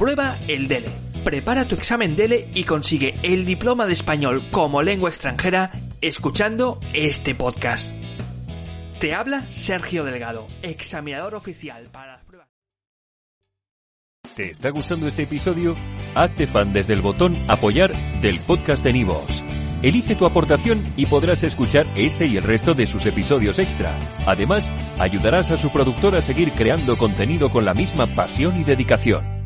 Prueba el DELE. Prepara tu examen DELE y consigue el diploma de español como lengua extranjera escuchando este podcast. Te habla Sergio Delgado, examinador oficial para las pruebas. ¿Te está gustando este episodio? Hazte fan desde el botón Apoyar del podcast de Nivos. Elige tu aportación y podrás escuchar este y el resto de sus episodios extra. Además, ayudarás a su productor a seguir creando contenido con la misma pasión y dedicación.